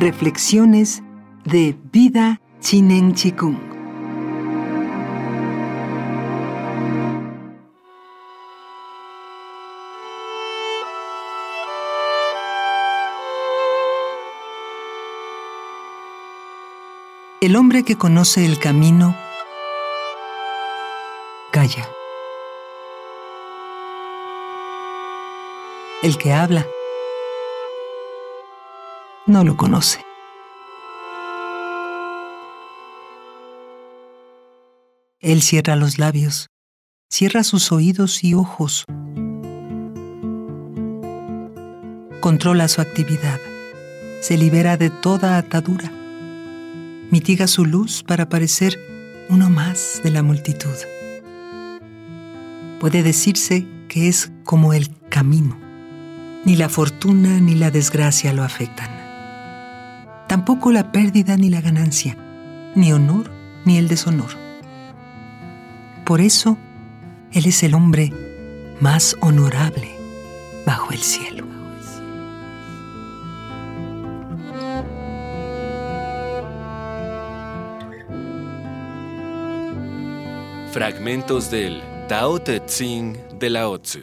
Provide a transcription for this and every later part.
Reflexiones de Vida Chinen Chikung. El hombre que conoce el camino calla. El que habla no lo conoce. Él cierra los labios, cierra sus oídos y ojos, controla su actividad, se libera de toda atadura, mitiga su luz para parecer uno más de la multitud. Puede decirse que es como el camino. Ni la fortuna ni la desgracia lo afectan tampoco la pérdida ni la ganancia, ni honor ni el deshonor. Por eso, Él es el hombre más honorable bajo el cielo. Fragmentos del Tao Te Ching de Lao Tzu.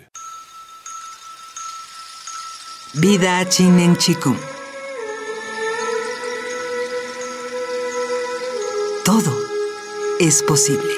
Vida Chinen Chikung. Todo es posible.